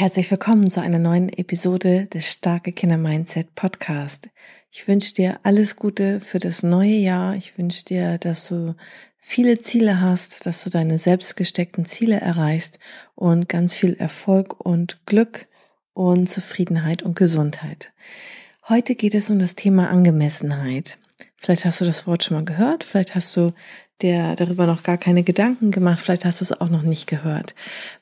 Herzlich willkommen zu einer neuen Episode des Starke Kinder Mindset Podcast. Ich wünsche dir alles Gute für das neue Jahr. Ich wünsche dir, dass du viele Ziele hast, dass du deine selbstgesteckten Ziele erreichst und ganz viel Erfolg und Glück und Zufriedenheit und Gesundheit. Heute geht es um das Thema Angemessenheit. Vielleicht hast du das Wort schon mal gehört, vielleicht hast du dir darüber noch gar keine Gedanken gemacht, vielleicht hast du es auch noch nicht gehört.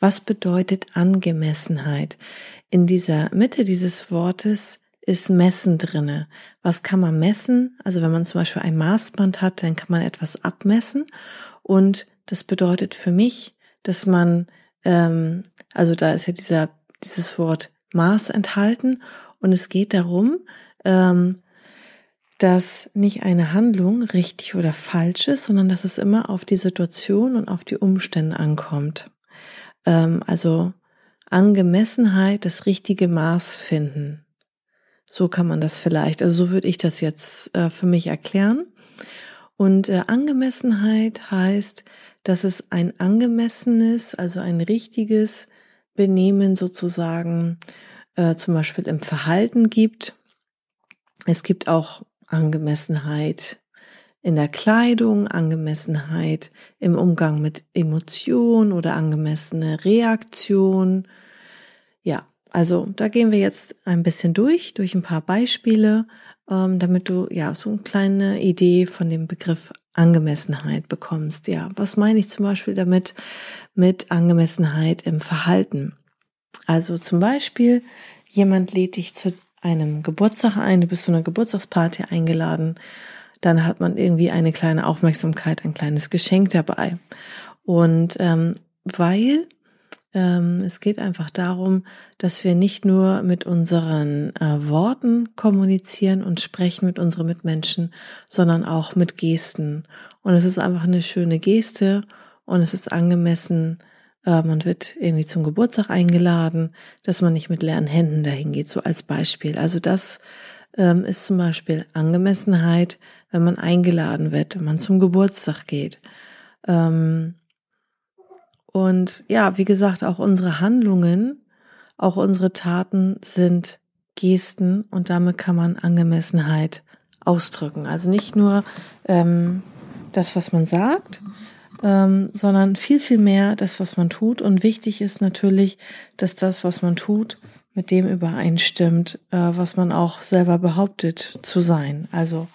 Was bedeutet Angemessenheit? In dieser Mitte dieses Wortes ist Messen drinne. Was kann man messen? Also wenn man zum Beispiel ein Maßband hat, dann kann man etwas abmessen und das bedeutet für mich, dass man, ähm, also da ist ja dieser dieses Wort Maß enthalten und es geht darum, ähm, dass nicht eine Handlung richtig oder falsch ist, sondern dass es immer auf die Situation und auf die Umstände ankommt. Ähm, also Angemessenheit, das richtige Maß finden. So kann man das vielleicht, also so würde ich das jetzt äh, für mich erklären. Und äh, Angemessenheit heißt, dass es ein angemessenes, also ein richtiges Benehmen sozusagen äh, zum Beispiel im Verhalten gibt. Es gibt auch Angemessenheit in der Kleidung, Angemessenheit im Umgang mit Emotionen oder angemessene Reaktion. Ja, also da gehen wir jetzt ein bisschen durch, durch ein paar Beispiele, ähm, damit du ja so eine kleine Idee von dem Begriff Angemessenheit bekommst. Ja, was meine ich zum Beispiel damit mit Angemessenheit im Verhalten? Also zum Beispiel, jemand lädt dich zu einem Geburtstag ein, du bist zu einer Geburtstagsparty eingeladen, dann hat man irgendwie eine kleine Aufmerksamkeit, ein kleines Geschenk dabei. Und ähm, weil ähm, es geht einfach darum, dass wir nicht nur mit unseren äh, Worten kommunizieren und sprechen mit unseren Mitmenschen, sondern auch mit Gesten. Und es ist einfach eine schöne Geste und es ist angemessen, äh, man wird irgendwie zum Geburtstag eingeladen, dass man nicht mit leeren Händen dahin geht, so als Beispiel. Also das ähm, ist zum Beispiel Angemessenheit, wenn man eingeladen wird, wenn man zum Geburtstag geht. Ähm, und ja, wie gesagt, auch unsere Handlungen, auch unsere Taten sind Gesten und damit kann man Angemessenheit ausdrücken. Also nicht nur ähm, das, was man sagt, ähm, sondern viel, viel mehr das, was man tut. Und wichtig ist natürlich, dass das, was man tut, mit dem übereinstimmt, äh, was man auch selber behauptet zu sein. Also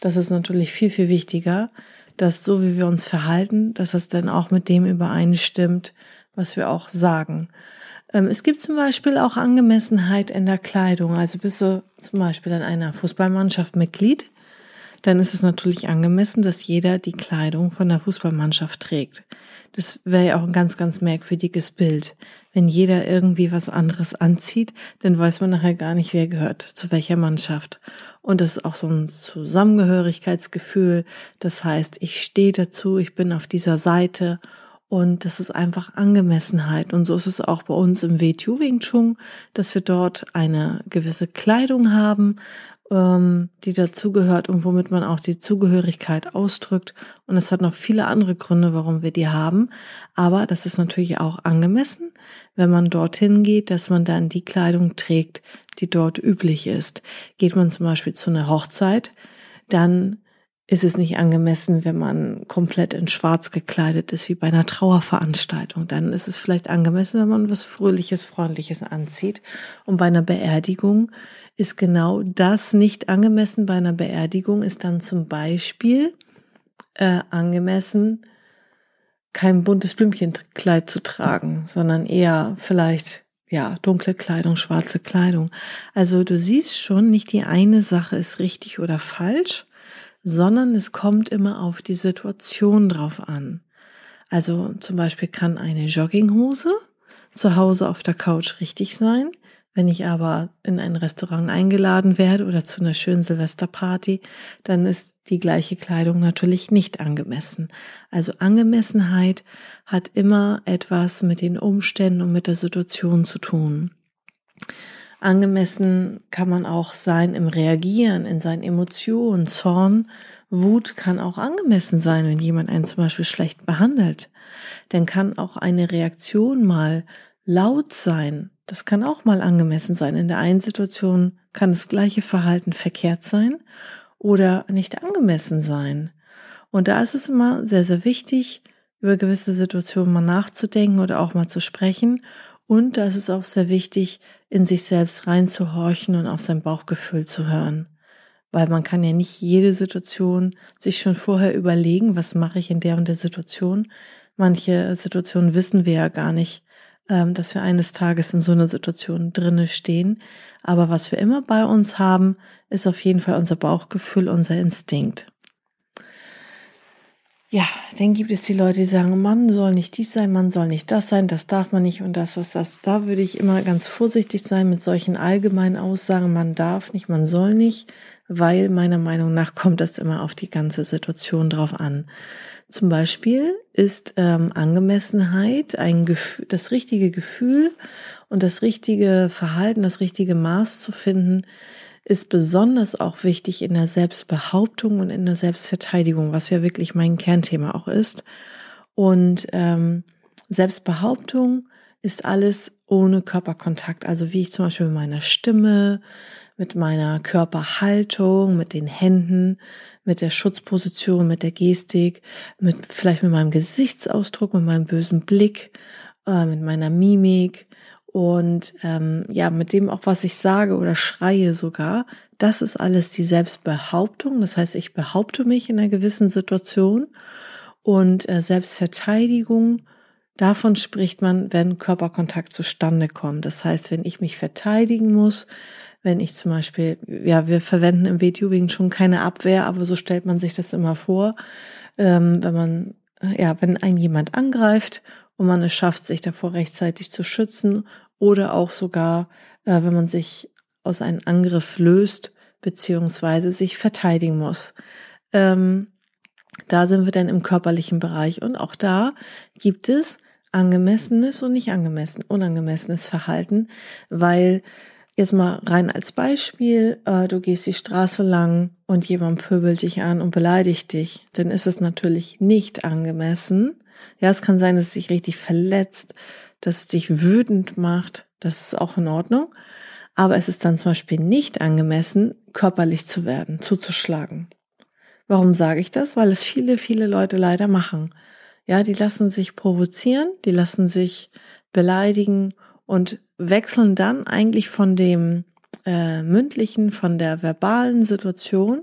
das ist natürlich viel, viel wichtiger, dass so wie wir uns verhalten, dass das dann auch mit dem übereinstimmt, was wir auch sagen. Ähm, es gibt zum Beispiel auch Angemessenheit in der Kleidung. Also bist du zum Beispiel in einer Fußballmannschaft Mitglied, dann ist es natürlich angemessen, dass jeder die Kleidung von der Fußballmannschaft trägt. Das wäre ja auch ein ganz, ganz merkwürdiges Bild. Wenn jeder irgendwie was anderes anzieht, dann weiß man nachher gar nicht, wer gehört zu welcher Mannschaft. Und das ist auch so ein Zusammengehörigkeitsgefühl. Das heißt, ich stehe dazu, ich bin auf dieser Seite und das ist einfach Angemessenheit. Und so ist es auch bei uns im WTU Wing Chun, dass wir dort eine gewisse Kleidung haben, ähm, die dazugehört und womit man auch die Zugehörigkeit ausdrückt. Und es hat noch viele andere Gründe, warum wir die haben. Aber das ist natürlich auch angemessen, wenn man dorthin geht, dass man dann die Kleidung trägt, die dort üblich ist. Geht man zum Beispiel zu einer Hochzeit, dann ist es nicht angemessen, wenn man komplett in Schwarz gekleidet ist, wie bei einer Trauerveranstaltung. Dann ist es vielleicht angemessen, wenn man was Fröhliches, Freundliches anzieht. Und bei einer Beerdigung ist genau das nicht angemessen. Bei einer Beerdigung ist dann zum Beispiel äh, angemessen, kein buntes Blümchenkleid zu tragen, sondern eher vielleicht ja, dunkle Kleidung, schwarze Kleidung. Also du siehst schon, nicht die eine Sache ist richtig oder falsch, sondern es kommt immer auf die Situation drauf an. Also zum Beispiel kann eine Jogginghose zu Hause auf der Couch richtig sein, Wenn ich aber in ein Restaurant eingeladen werde oder zu einer schönen Silvesterparty, dann ist die gleiche Kleidung natürlich nicht angemessen. Also Angemessenheit hat immer etwas mit den Umständen und mit der Situation zu tun. Angemessen kann man auch sein im Reagieren, in seinen Emotionen. Zorn, Wut kann auch angemessen sein, wenn jemand einen zum Beispiel schlecht behandelt. Dann kann auch eine Reaktion mal laut sein, das kann auch mal angemessen sein. In der einen Situation kann das gleiche Verhalten verkehrt sein oder nicht angemessen sein. Und da ist es immer sehr, sehr wichtig, über gewisse Situationen mal nachzudenken oder auch mal zu sprechen. Und da ist es auch sehr wichtig, in sich selbst reinzuhorchen und auf sein Bauchgefühl zu hören. Weil man kann ja nicht jede Situation sich schon vorher überlegen, was mache ich in der und der Situation. Manche Situationen wissen wir ja gar nicht, ähm, dass wir eines Tages in so einer Situation drinne stehen. Aber was wir immer bei uns haben, ist auf jeden Fall unser Bauchgefühl, unser Instinkt. Ja, dann gibt es die Leute, die sagen, Mann soll nicht dies sein, Mann soll nicht das sein, das darf man nicht und das, das, das. Da würde ich immer ganz vorsichtig sein mit solchen allgemeinen Aussagen, man darf nicht, man soll nicht, weil meiner Meinung nach kommt das immer auf die ganze Situation drauf an. Zum Beispiel ist ähm, Angemessenheit ein Gefühl, das richtige Gefühl und das richtige Verhalten, das richtige Maß zu finden, ist besonders auch wichtig in der Selbstbehauptung und in der Selbstverteidigung, was ja wirklich mein Kernthema auch ist. Und ähm, Selbstbehauptung ist alles ohne Körperkontakt. Also wie ich zum Beispiel mit meiner Stimme, mit meiner Körperhaltung, mit den Händen, mit der Schutzposition, mit der Gestik, mit vielleicht mit meinem Gesichtsausdruck, mit meinem bösen Blick, äh, mit meiner Mimik und ähm, ja, mit dem auch, was ich sage oder schreie sogar. Das ist alles die Selbstbehauptung. Das heißt, ich behaupte mich in einer gewissen Situation und äh, Selbstverteidigung. Davon spricht man, wenn Körperkontakt zustande kommt. Das heißt, wenn ich mich verteidigen muss, wenn ich zum Beispiel, ja, wir verwenden im V-Tubing schon keine Abwehr, aber so stellt man sich das immer vor, ähm, wenn man, ja, wenn ein jemand angreift und man es schafft, sich davor rechtzeitig zu schützen oder auch sogar, äh, wenn man sich aus einem Angriff löst, beziehungsweise sich verteidigen muss. Ähm, da sind wir dann im körperlichen Bereich und auch da gibt es angemessenes und nicht angemessen, unangemessenes Verhalten, weil Jetzt mal rein als Beispiel, äh, du gehst die Straße lang und jemand pöbelt dich an und beleidigt dich, dann ist es natürlich nicht angemessen. Ja, es kann sein, dass es dich richtig verletzt, dass es dich wütend macht, das ist auch in Ordnung. Aber es ist dann zum Beispiel nicht angemessen, körperlich zu werden, zuzuschlagen. Warum sage ich das? Weil es viele, viele Leute leider machen. Ja, die lassen sich provozieren, die lassen sich beleidigen und wechseln dann eigentlich von dem äh, mündlichen, von der verbalen Situation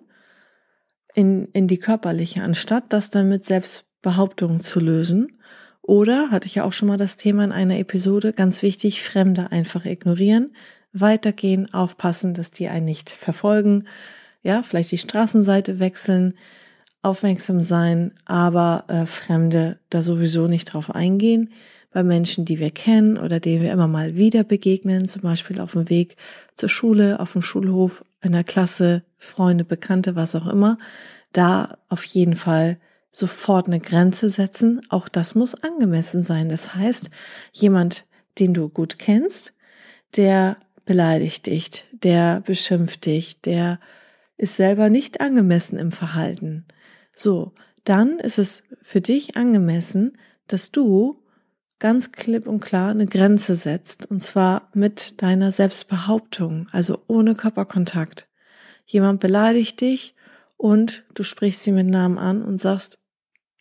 in, in die körperliche, anstatt das dann mit Selbstbehauptungen zu lösen. Oder, hatte ich ja auch schon mal das Thema in einer Episode, ganz wichtig, Fremde einfach ignorieren, weitergehen, aufpassen, dass die einen nicht verfolgen, ja, vielleicht die Straßenseite wechseln, aufmerksam sein, aber äh, Fremde da sowieso nicht drauf eingehen. Bei Menschen, die wir kennen oder denen wir immer mal wieder begegnen, zum Beispiel auf dem Weg zur Schule, auf dem Schulhof, in der Klasse, Freunde, Bekannte, was auch immer, da auf jeden Fall sofort eine Grenze setzen. Auch das muss angemessen sein. Das heißt, jemand, den du gut kennst, der beleidigt dich, der beschimpft dich, der ist selber nicht angemessen im Verhalten. So, dann ist es für dich angemessen, dass du ganz klipp und klar eine Grenze setzt, und zwar mit deiner Selbstbehauptung, also ohne Körperkontakt. Jemand beleidigt dich und du sprichst sie mit Namen an und sagst,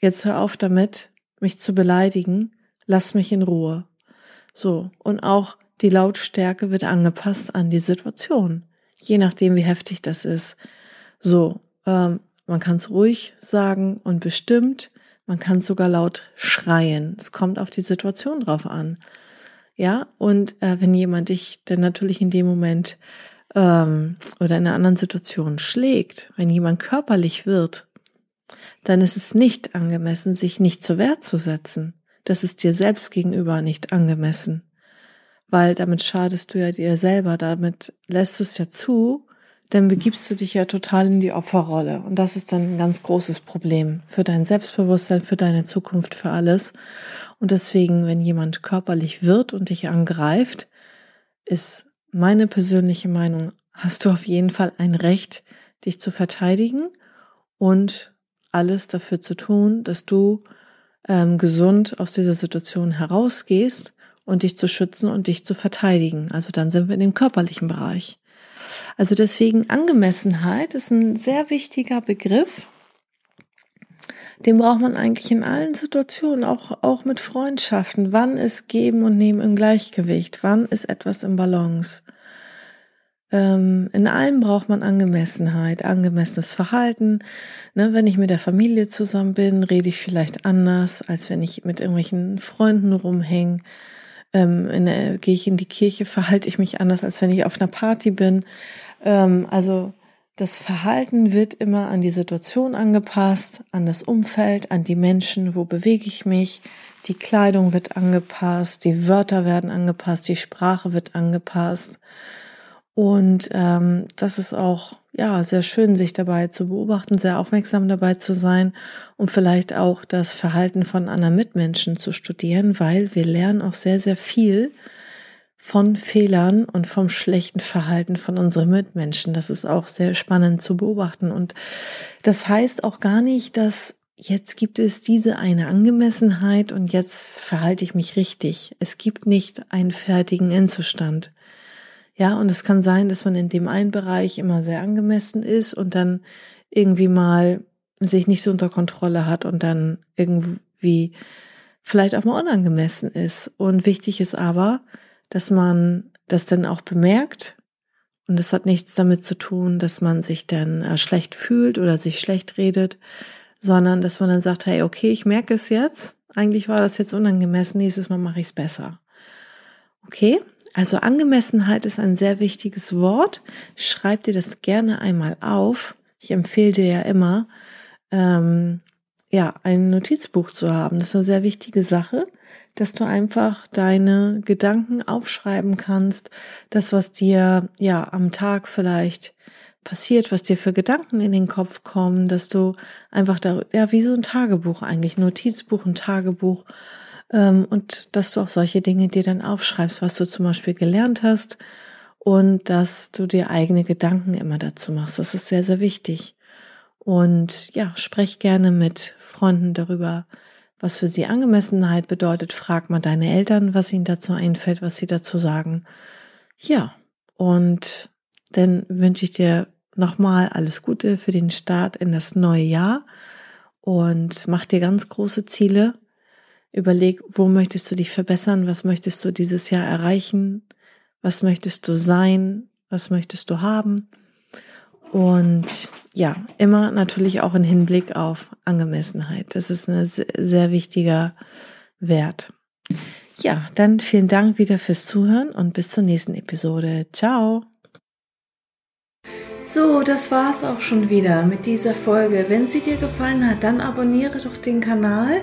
jetzt hör auf damit, mich zu beleidigen, lass mich in Ruhe. So, und auch die Lautstärke wird angepasst an die Situation, je nachdem, wie heftig das ist. So, ähm, man kann es ruhig sagen und bestimmt, man kann sogar laut schreien. Es kommt auf die Situation drauf an. Ja, und äh, wenn jemand dich dann natürlich in dem Moment ähm, oder in einer anderen Situation schlägt, wenn jemand körperlich wird, dann ist es nicht angemessen, sich nicht zur Wehr zu setzen. Das ist dir selbst gegenüber nicht angemessen. weil damit schadest du ja dir selber, damit lässt du es ja zu, dann begibst du dich ja total in die Opferrolle. Und das ist dann ein ganz großes Problem für dein Selbstbewusstsein, für deine Zukunft, für alles. Und deswegen, wenn jemand körperlich wird und dich angreift, ist meine persönliche Meinung, hast du auf jeden Fall ein Recht, dich zu verteidigen und alles dafür zu tun, dass du ähm, gesund aus dieser Situation herausgehst und dich zu schützen und dich zu verteidigen. Also dann sind wir in dem körperlichen Bereich. Also deswegen Angemessenheit ist ein sehr wichtiger Begriff. Den braucht man eigentlich in allen Situationen, auch, auch mit Freundschaften. Wann ist Geben und Nehmen im Gleichgewicht? Wann ist etwas im Balance? Ähm, in allem braucht man Angemessenheit, angemessenes Verhalten. Ne, wenn ich mit der Familie zusammen bin, rede ich vielleicht anders, als wenn ich mit irgendwelchen Freunden rumhänge ähm, gehe ich in die Kirche, verhalte ich mich anders, als wenn ich auf einer Party bin. Ähm, also das Verhalten wird immer an die Situation angepasst, an das Umfeld, an die Menschen, wo bewege ich mich. Die Kleidung wird angepasst, die Wörter werden angepasst, die Sprache wird angepasst. Und ähm, das ist auch ja sehr schön, sich dabei zu beobachten, sehr aufmerksam dabei zu sein und vielleicht auch das Verhalten von anderen Mitmenschen zu studieren, weil wir lernen auch sehr, sehr viel von Fehlern und vom schlechten Verhalten von unseren Mitmenschen. Das ist auch sehr spannend zu beobachten. Und das heißt auch gar nicht, dass jetzt gibt es diese eine Angemessenheit und jetzt verhalte ich mich richtig. Es gibt nicht einen fertigen Endzustand. Ja, und es kann sein, dass man in dem einen Bereich immer sehr angemessen ist und dann irgendwie mal sich nicht so unter Kontrolle hat und dann irgendwie vielleicht auch mal unangemessen ist. Und wichtig ist aber, dass man das dann auch bemerkt. Und es hat nichts damit zu tun, dass man sich dann äh, schlecht fühlt oder sich schlecht redet, sondern dass man dann sagt, hey, okay, ich merke es jetzt. Eigentlich war das jetzt unangemessen, nächstes Mal mache ich es besser. Okay, also Angemessenheit ist ein sehr wichtiges Wort. Schreib dir das gerne einmal auf. Ich empfehle dir ja immer, ähm, ja, ein Notizbuch zu haben. Das ist eine sehr wichtige Sache, dass du einfach deine Gedanken aufschreiben kannst. Das, was dir ja am Tag vielleicht passiert, was dir für Gedanken in den Kopf kommen, dass du einfach da, ja, wie so ein Tagebuch eigentlich, Notizbuch, ein Tagebuch und dass du auch solche Dinge dir dann aufschreibst, was du zum Beispiel gelernt hast und dass du dir eigene Gedanken immer dazu machst. Das ist sehr, sehr wichtig. Und ja, sprech gerne mit Freunden darüber, was für sie Angemessenheit bedeutet. Frag mal deine Eltern, was ihnen dazu einfällt, was sie dazu sagen. Ja, und dann wünsche ich dir nochmal alles Gute für den Start in das neue Jahr und mach dir ganz große Ziele Überleg, wo möchtest du dich verbessern? Was möchtest du dieses Jahr erreichen? Was möchtest du sein? Was möchtest du haben? Und ja, immer natürlich auch in Hinblick auf Angemessenheit. Das ist ein sehr wichtiger Wert. Ja, dann vielen Dank wieder fürs Zuhören und bis zur nächsten Episode. Ciao. So, das war's auch schon wieder mit dieser Folge. Wenn sie dir gefallen hat, dann abonniere doch den Kanal